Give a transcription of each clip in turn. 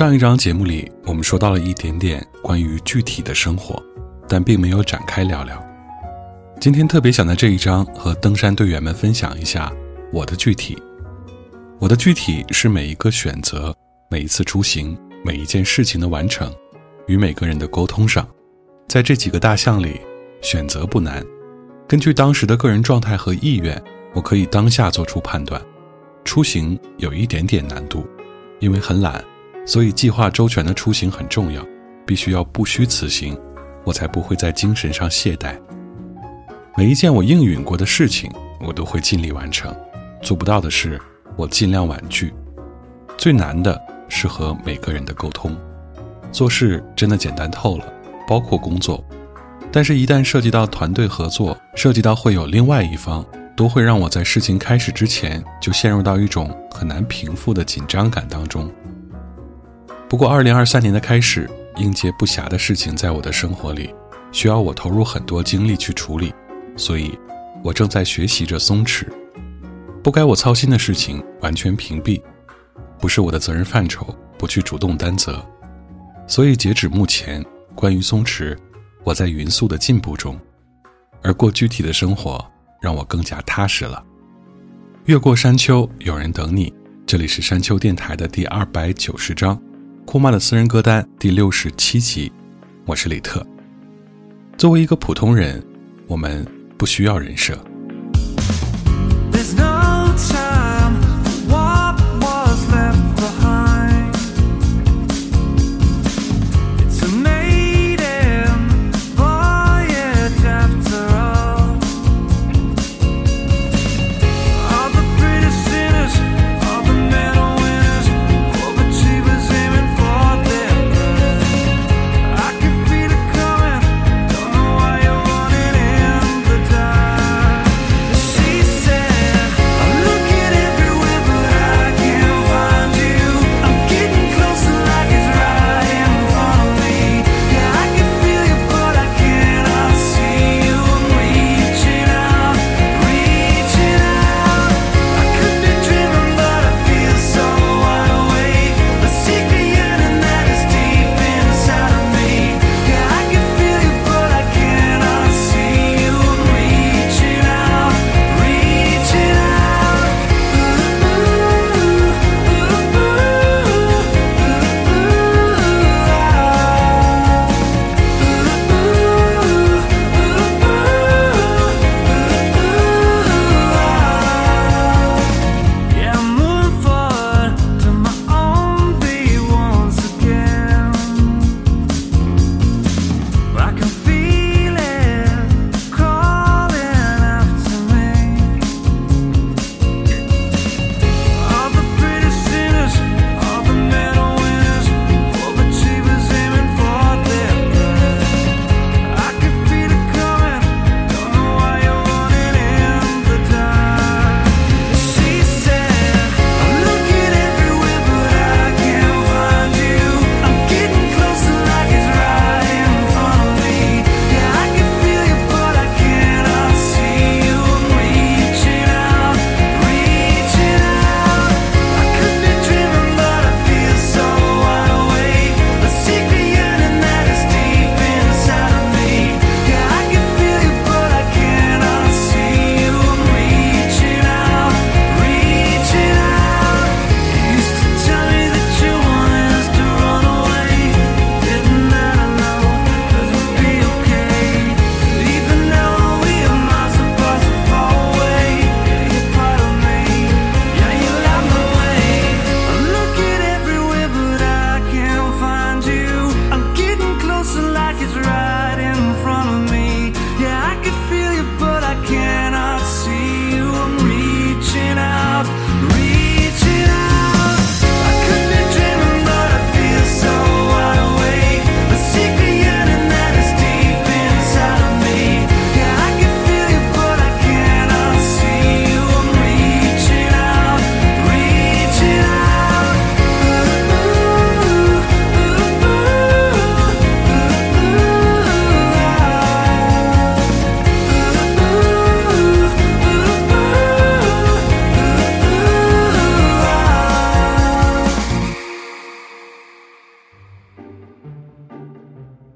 上一章节目里，我们说到了一点点关于具体的生活，但并没有展开聊聊。今天特别想在这一章和登山队员们分享一下我的具体。我的具体是每一个选择、每一次出行、每一件事情的完成，与每个人的沟通上，在这几个大项里，选择不难。根据当时的个人状态和意愿，我可以当下做出判断。出行有一点点难度，因为很懒。所以，计划周全的出行很重要，必须要不虚此行，我才不会在精神上懈怠。每一件我应允过的事情，我都会尽力完成；做不到的事，我尽量婉拒。最难的是和每个人的沟通。做事真的简单透了，包括工作，但是，一旦涉及到团队合作，涉及到会有另外一方，都会让我在事情开始之前就陷入到一种很难平复的紧张感当中。不过，二零二三年的开始，应接不暇的事情在我的生活里，需要我投入很多精力去处理，所以，我正在学习着松弛，不该我操心的事情完全屏蔽，不是我的责任范畴，不去主动担责。所以，截止目前，关于松弛，我在匀速的进步中，而过具体的生活，让我更加踏实了。越过山丘，有人等你。这里是山丘电台的第二百九十章。库曼的私人歌单第六十七集，我是李特。作为一个普通人，我们不需要人设。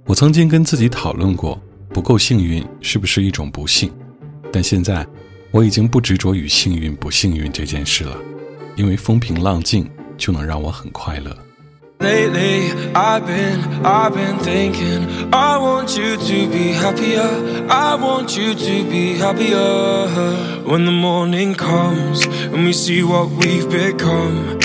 我曾经跟自己讨论过，不够幸运是不是一种不幸？但现在，我已经不执着于幸运不幸运这件事了，因为风平浪静就能让我很快乐。Lately, I've been, I've been thinking. I want you to be happier. I want you to be happier. When the morning comes and we see what we've become.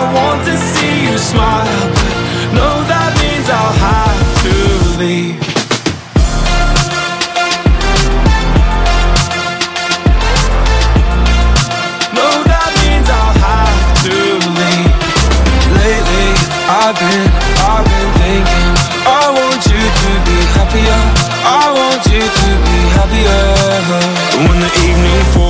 I want to see you smile, but no, that means I'll have to leave. No, that means I'll have to leave. Lately I've been, I've been thinking I want you to be happier. I want you to be happier. When the evening falls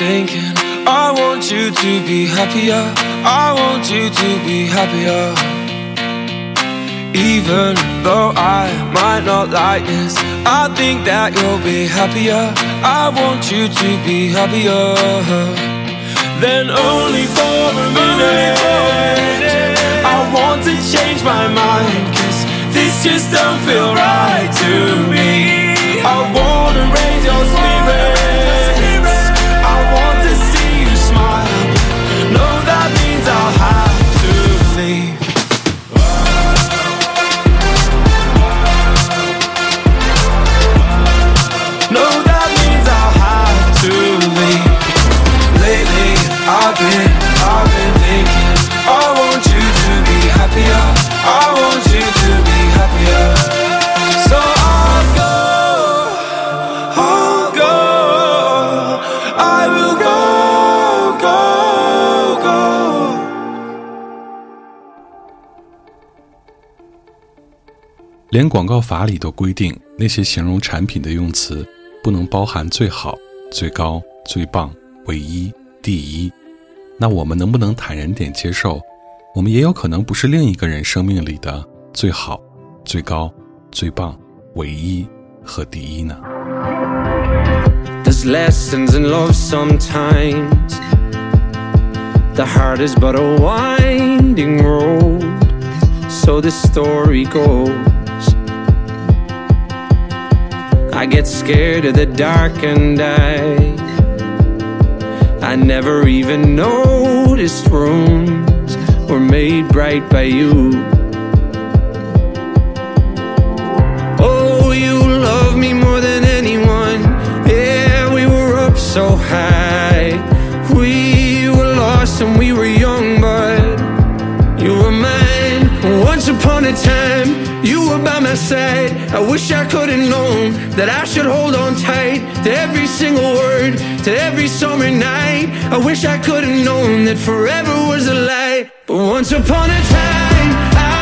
thinking. I want you to be happier. I want you to be happier. Even though I might not like this, I think that you'll be happier. I want you to be happier. Then only for a minute, I want to change my mind. Cause this just don't feel right to me. I wanna raise your spirits. 连广告法里都规定，那些形容产品的用词不能包含最好、最高、最棒、唯一、第一。那我们能不能坦然点接受，我们也有可能不是另一个人生命里的最好、最高、最棒、唯一和第一呢？There's lessons in love sometimes. The heart is but a winding road. So the story goes. I get scared of the dark and I. I never even noticed rooms were made bright by you. Oh, you love me more than anyone. Yeah, we were up so high. We were lost and we were young, Once upon a time, you were by my side. I wish I could have known that I should hold on tight to every single word, to every summer night. I wish I could have known that forever was a lie. But once upon a time, I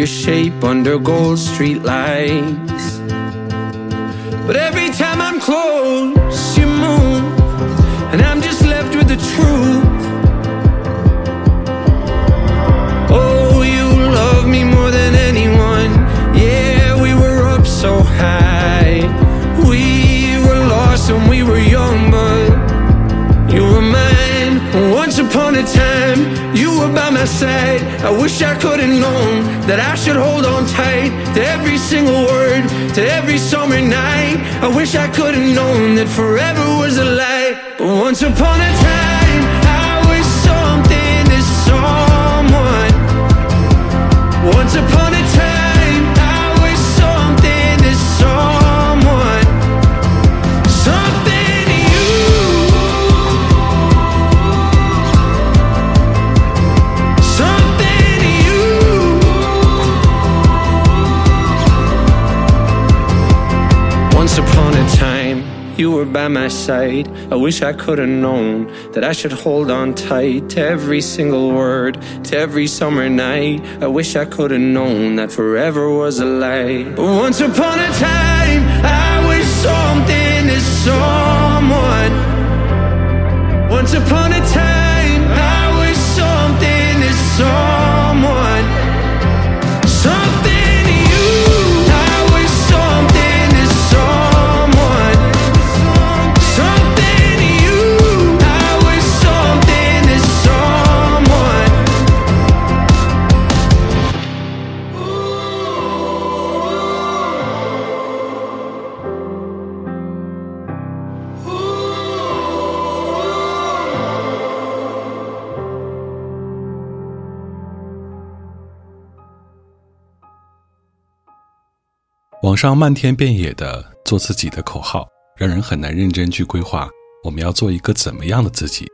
was shape under gold street lights. But every time I'm close, you move, and I'm just left with the truth. I wish I could have known that I should hold on tight to every single word, to every summer night. I wish I could have known that forever was a lie. But once upon a time, by my side. I wish I could have known that I should hold on tight to every single word, to every summer night. I wish I could have known that forever was a lie. But once upon a time, I was something to someone. Once upon a time, 网上漫天遍野的做自己的口号，让人很难认真去规划我们要做一个怎么样的自己。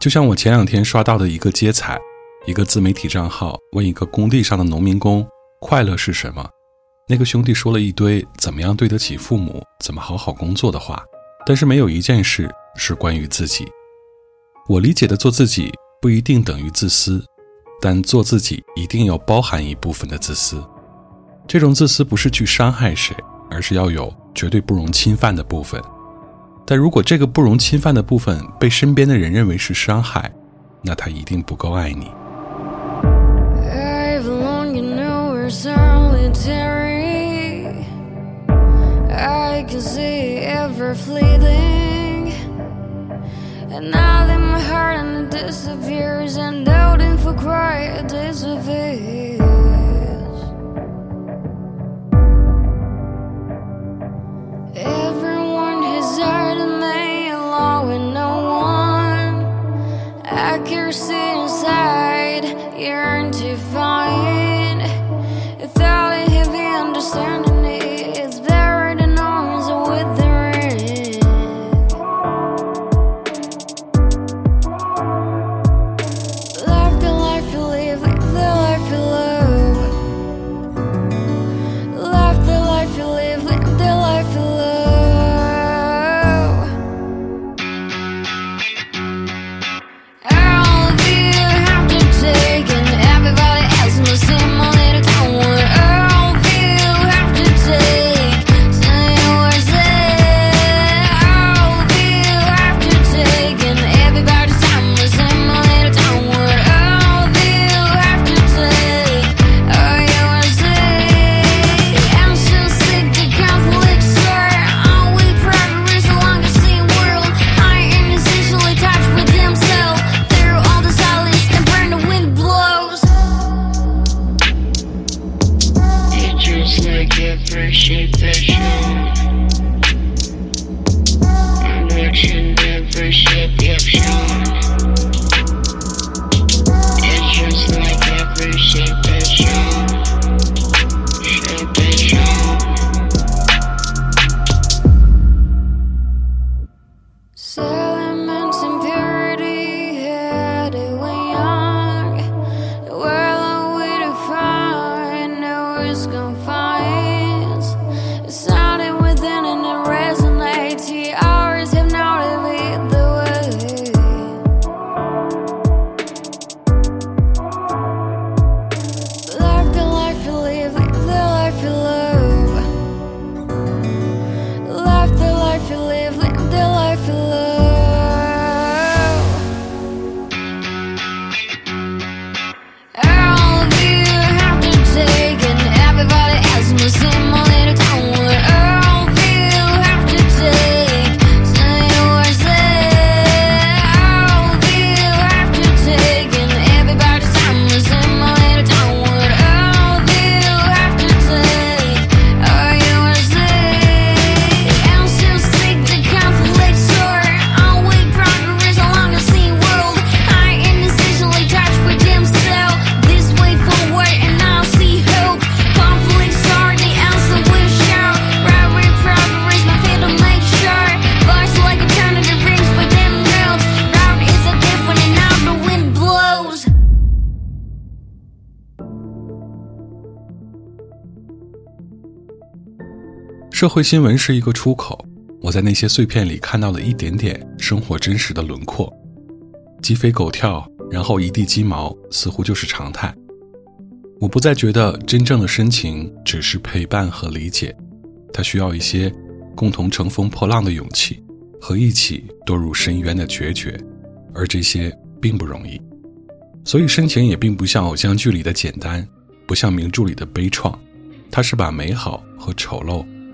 就像我前两天刷到的一个接彩，一个自媒体账号问一个工地上的农民工快乐是什么，那个兄弟说了一堆怎么样对得起父母、怎么好好工作的话，但是没有一件事是关于自己。我理解的做自己不一定等于自私，但做自己一定要包含一部分的自私。这种自私不是去伤害谁，而是要有绝对不容侵犯的部分。但如果这个不容侵犯的部分被身边的人认为是伤害，那他一定不够爱你。See inside, yearn to find a thought heavy understanding 社会新闻是一个出口，我在那些碎片里看到了一点点生活真实的轮廓，鸡飞狗跳，然后一地鸡毛，似乎就是常态。我不再觉得真正的深情只是陪伴和理解，它需要一些共同乘风破浪的勇气和一起堕入深渊的决绝，而这些并不容易。所以深情也并不像偶像剧里的简单，不像名著里的悲怆，它是把美好和丑陋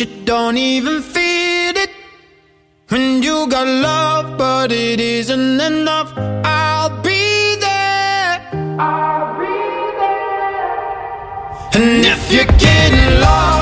you don't even feel it. When you got love, but it isn't enough, I'll be there. I'll be there. And if you're getting lost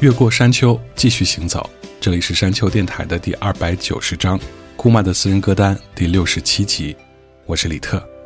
越过山丘，继续行走。这里是山丘电台的第二百九十章，姑妈的私人歌单第六十七集。我是李特。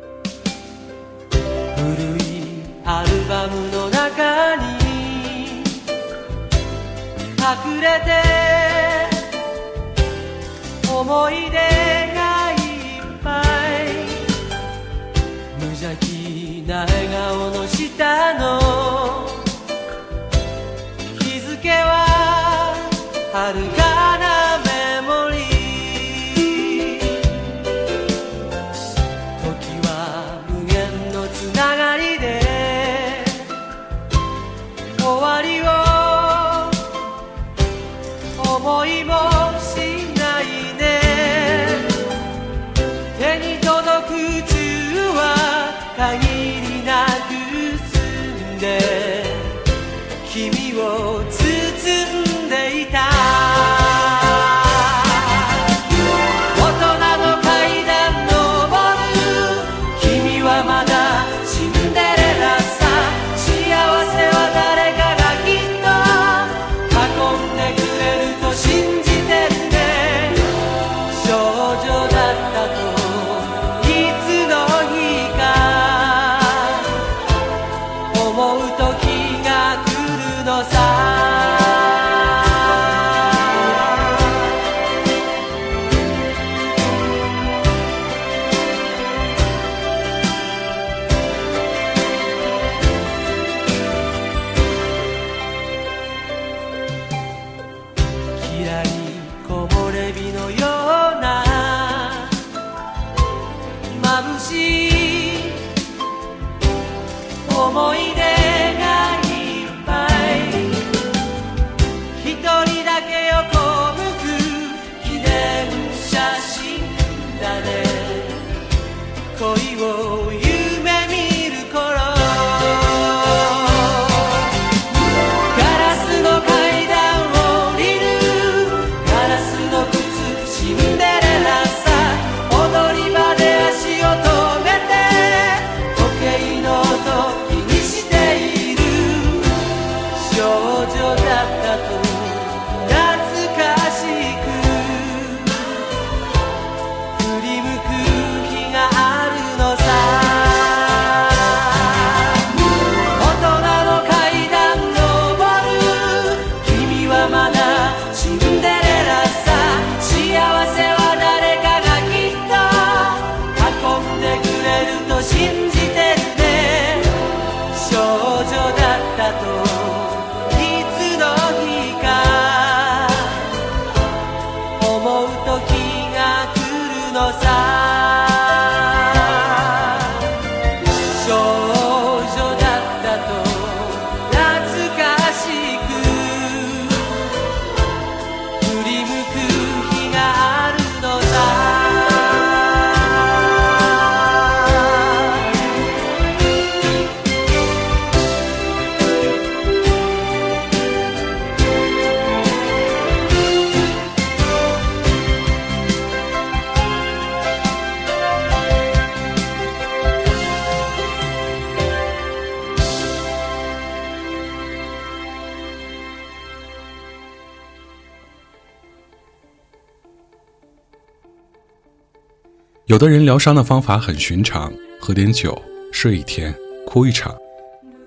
有的人疗伤的方法很寻常，喝点酒，睡一天，哭一场，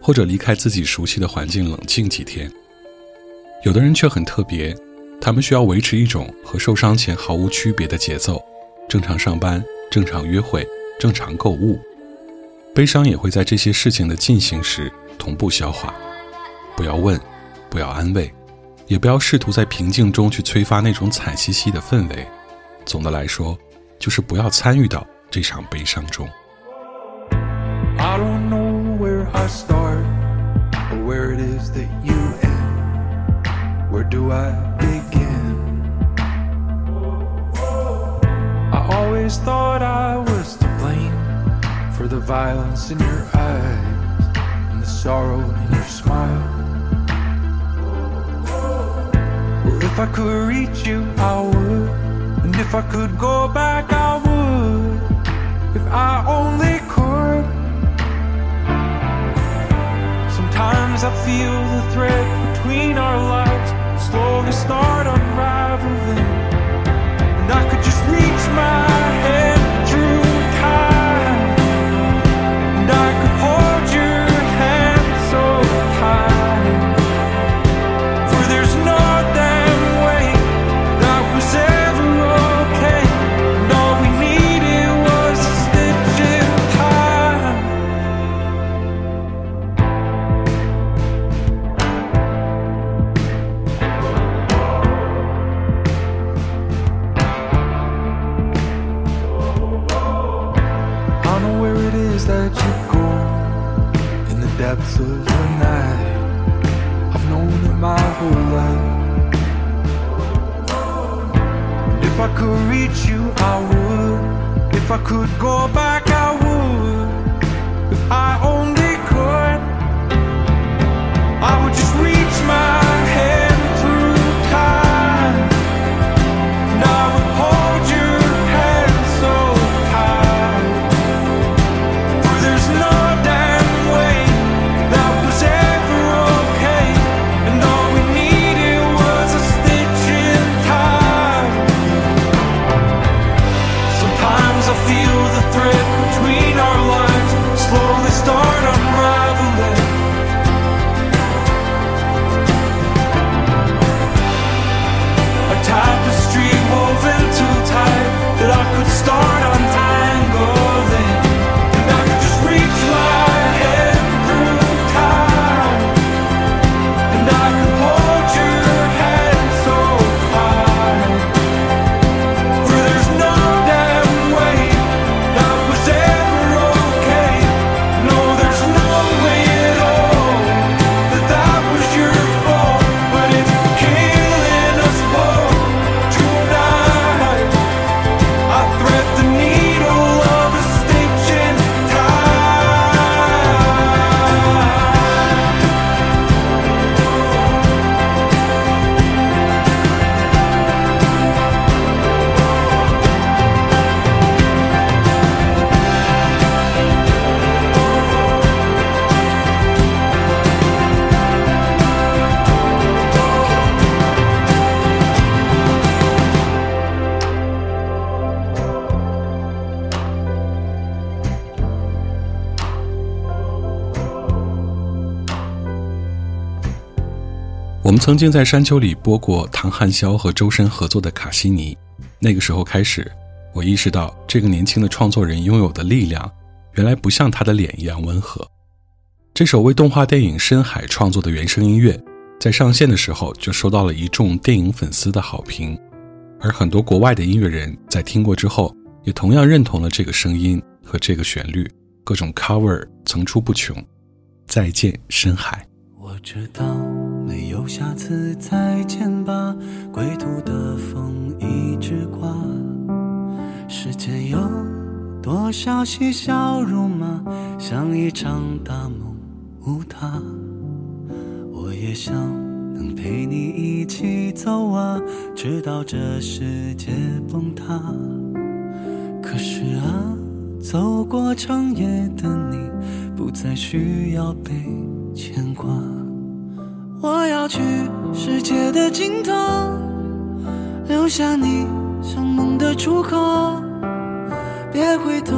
或者离开自己熟悉的环境冷静几天。有的人却很特别，他们需要维持一种和受伤前毫无区别的节奏，正常上班，正常约会，正常购物。悲伤也会在这些事情的进行时同步消化。不要问，不要安慰，也不要试图在平静中去催发那种惨兮兮的氛围。总的来说，就是不要参与到这场悲伤中。 I don't know where I start or where it is that you end. Where do I begin? I always thought I was to blame for the violence in your eyes and the sorrow in your smile. Well, if I could reach you, I would. And if I could go back, I would. If I only could. Sometimes I feel the thread between our lives slowly start unraveling. And I could just reach my hand 曾经在山丘里播过唐汉霄和周深合作的《卡西尼》，那个时候开始，我意识到这个年轻的创作人拥有的力量，原来不像他的脸一样温和。这首为动画电影《深海》创作的原声音乐，在上线的时候就收到了一众电影粉丝的好评，而很多国外的音乐人在听过之后，也同样认同了这个声音和这个旋律，各种 cover 层出不穷。再见，深海。我知道下次再见吧，归途的风一直刮。世间有多少嬉笑怒骂，像一场大梦无他。我也想能陪你一起走啊，直到这世界崩塌。可是啊，走过长夜的你，不再需要被牵挂。我要去世界的尽头，留下你像梦的出口。别回头，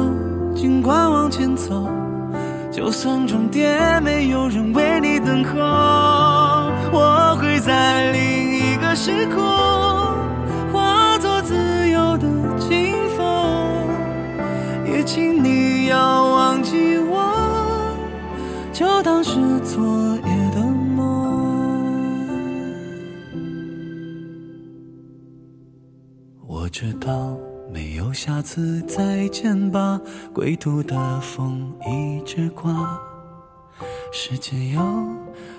尽管往前走。就算终点没有人为你等候，我会在另一个时空，化作自由的清风。也请你知道没有下次再见吧，归途的风一直刮。世界有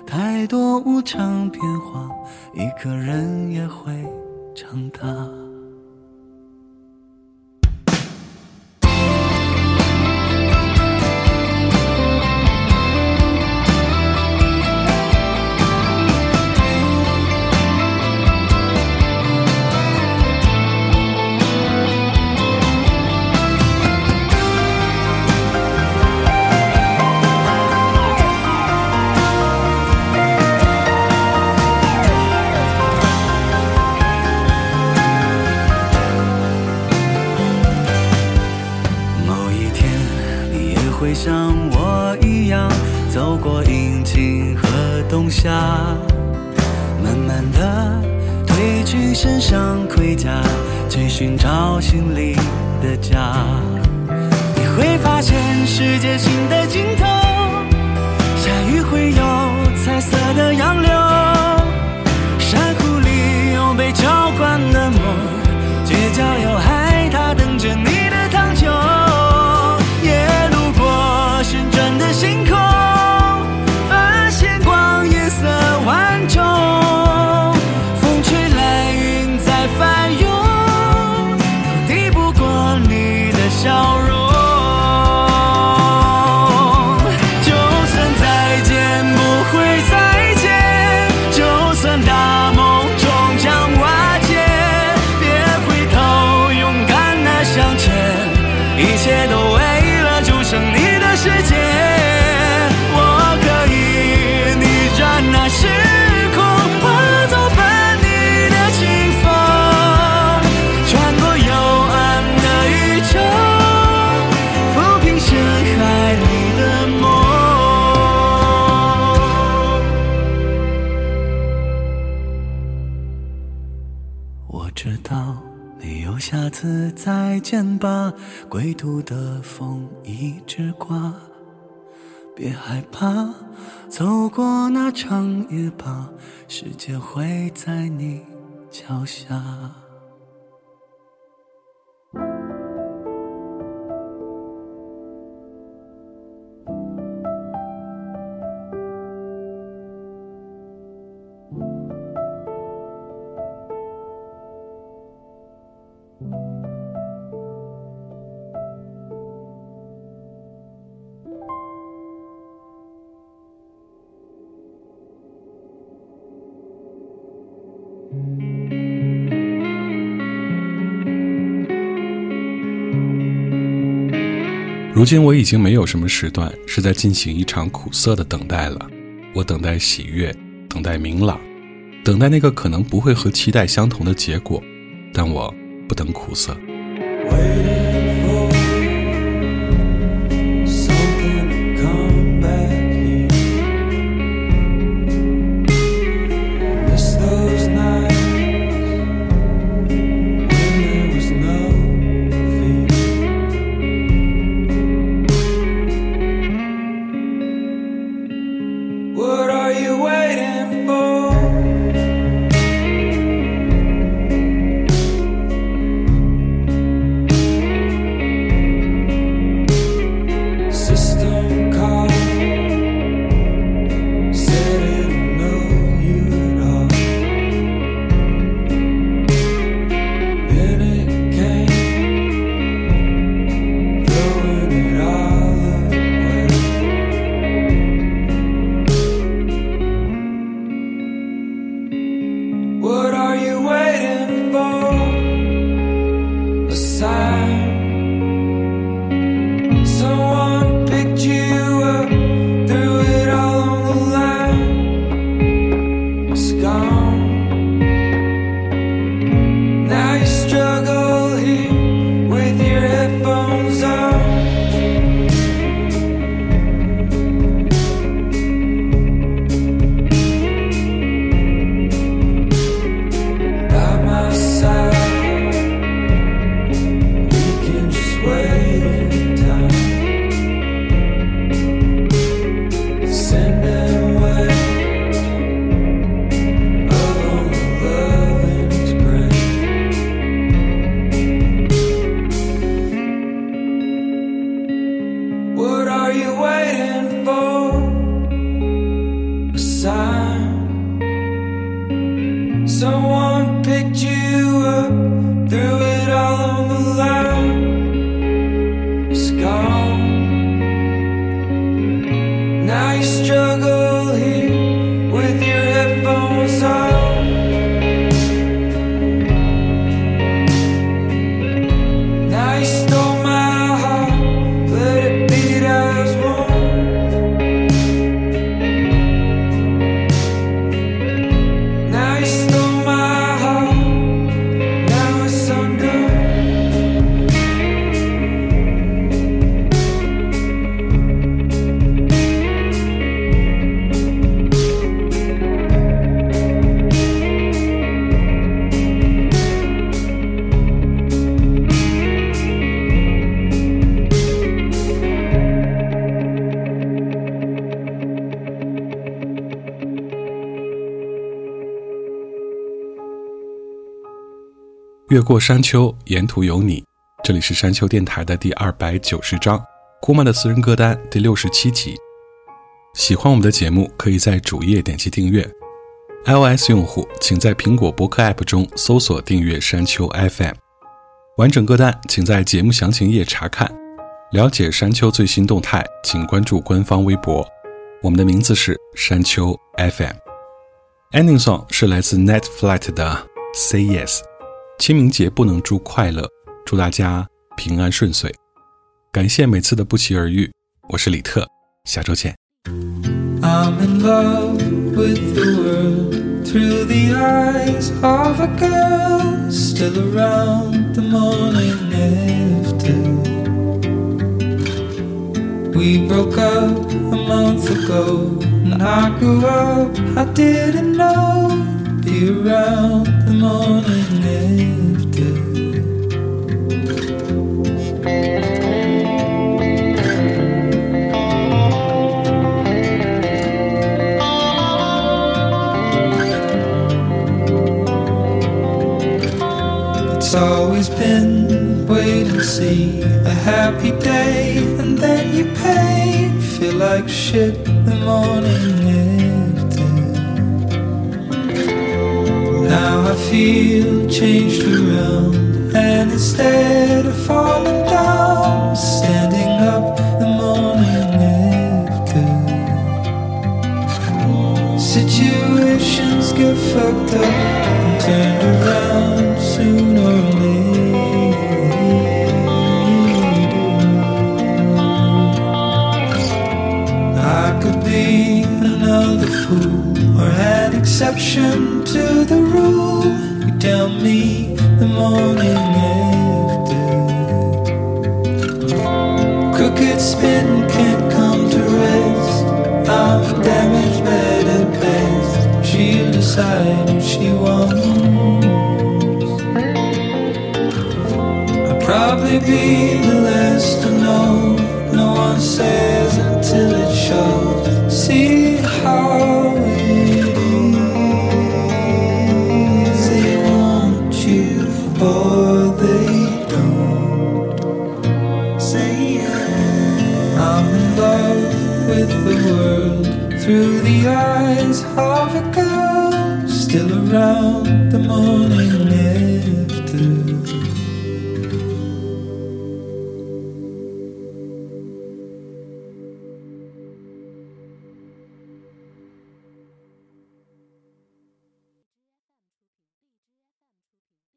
太多无常变化，一个人也会长大。家，去寻找心里的家。你会发现世界新的尽头，下雨会有彩色的洋流，归途的风一直刮。别害怕，走过那长夜吧，世界会在你脚下。如今我已经没有什么时段是在进行一场苦涩的等待了。我等待喜悦，等待明朗，等待那个可能不会和期待相同的结果，但我不等苦涩。someone picked you up through it. 越过山丘，沿途有你》，这里是山丘电台的第二百九十章，姑妈的私人歌单第六十七集。喜欢我们的节目，可以在主页点击订阅。iOS 用户请在苹果播客 App 中搜索订阅山丘 FM。完整歌单请在节目详情页查看。了解山丘最新动态，请关注官方微博。我们的名字是山丘 FM。Ending song 是来自 Net Flight 的 Say Yes。清明节不能祝快乐，祝大家平安顺遂。感谢每次的不期而遇，我是李特，下周见。I'm in love with the world through the eyes of a girl still around the morning after. We broke up a month ago, and I grew up. I didn't know around the morning after. It's always been wait and see a happy day, and then you pay. Feel like shit the morning after. Now I feel changed around, and instead of falling down, standing up the morning after. Situations get fucked up and turned around sooner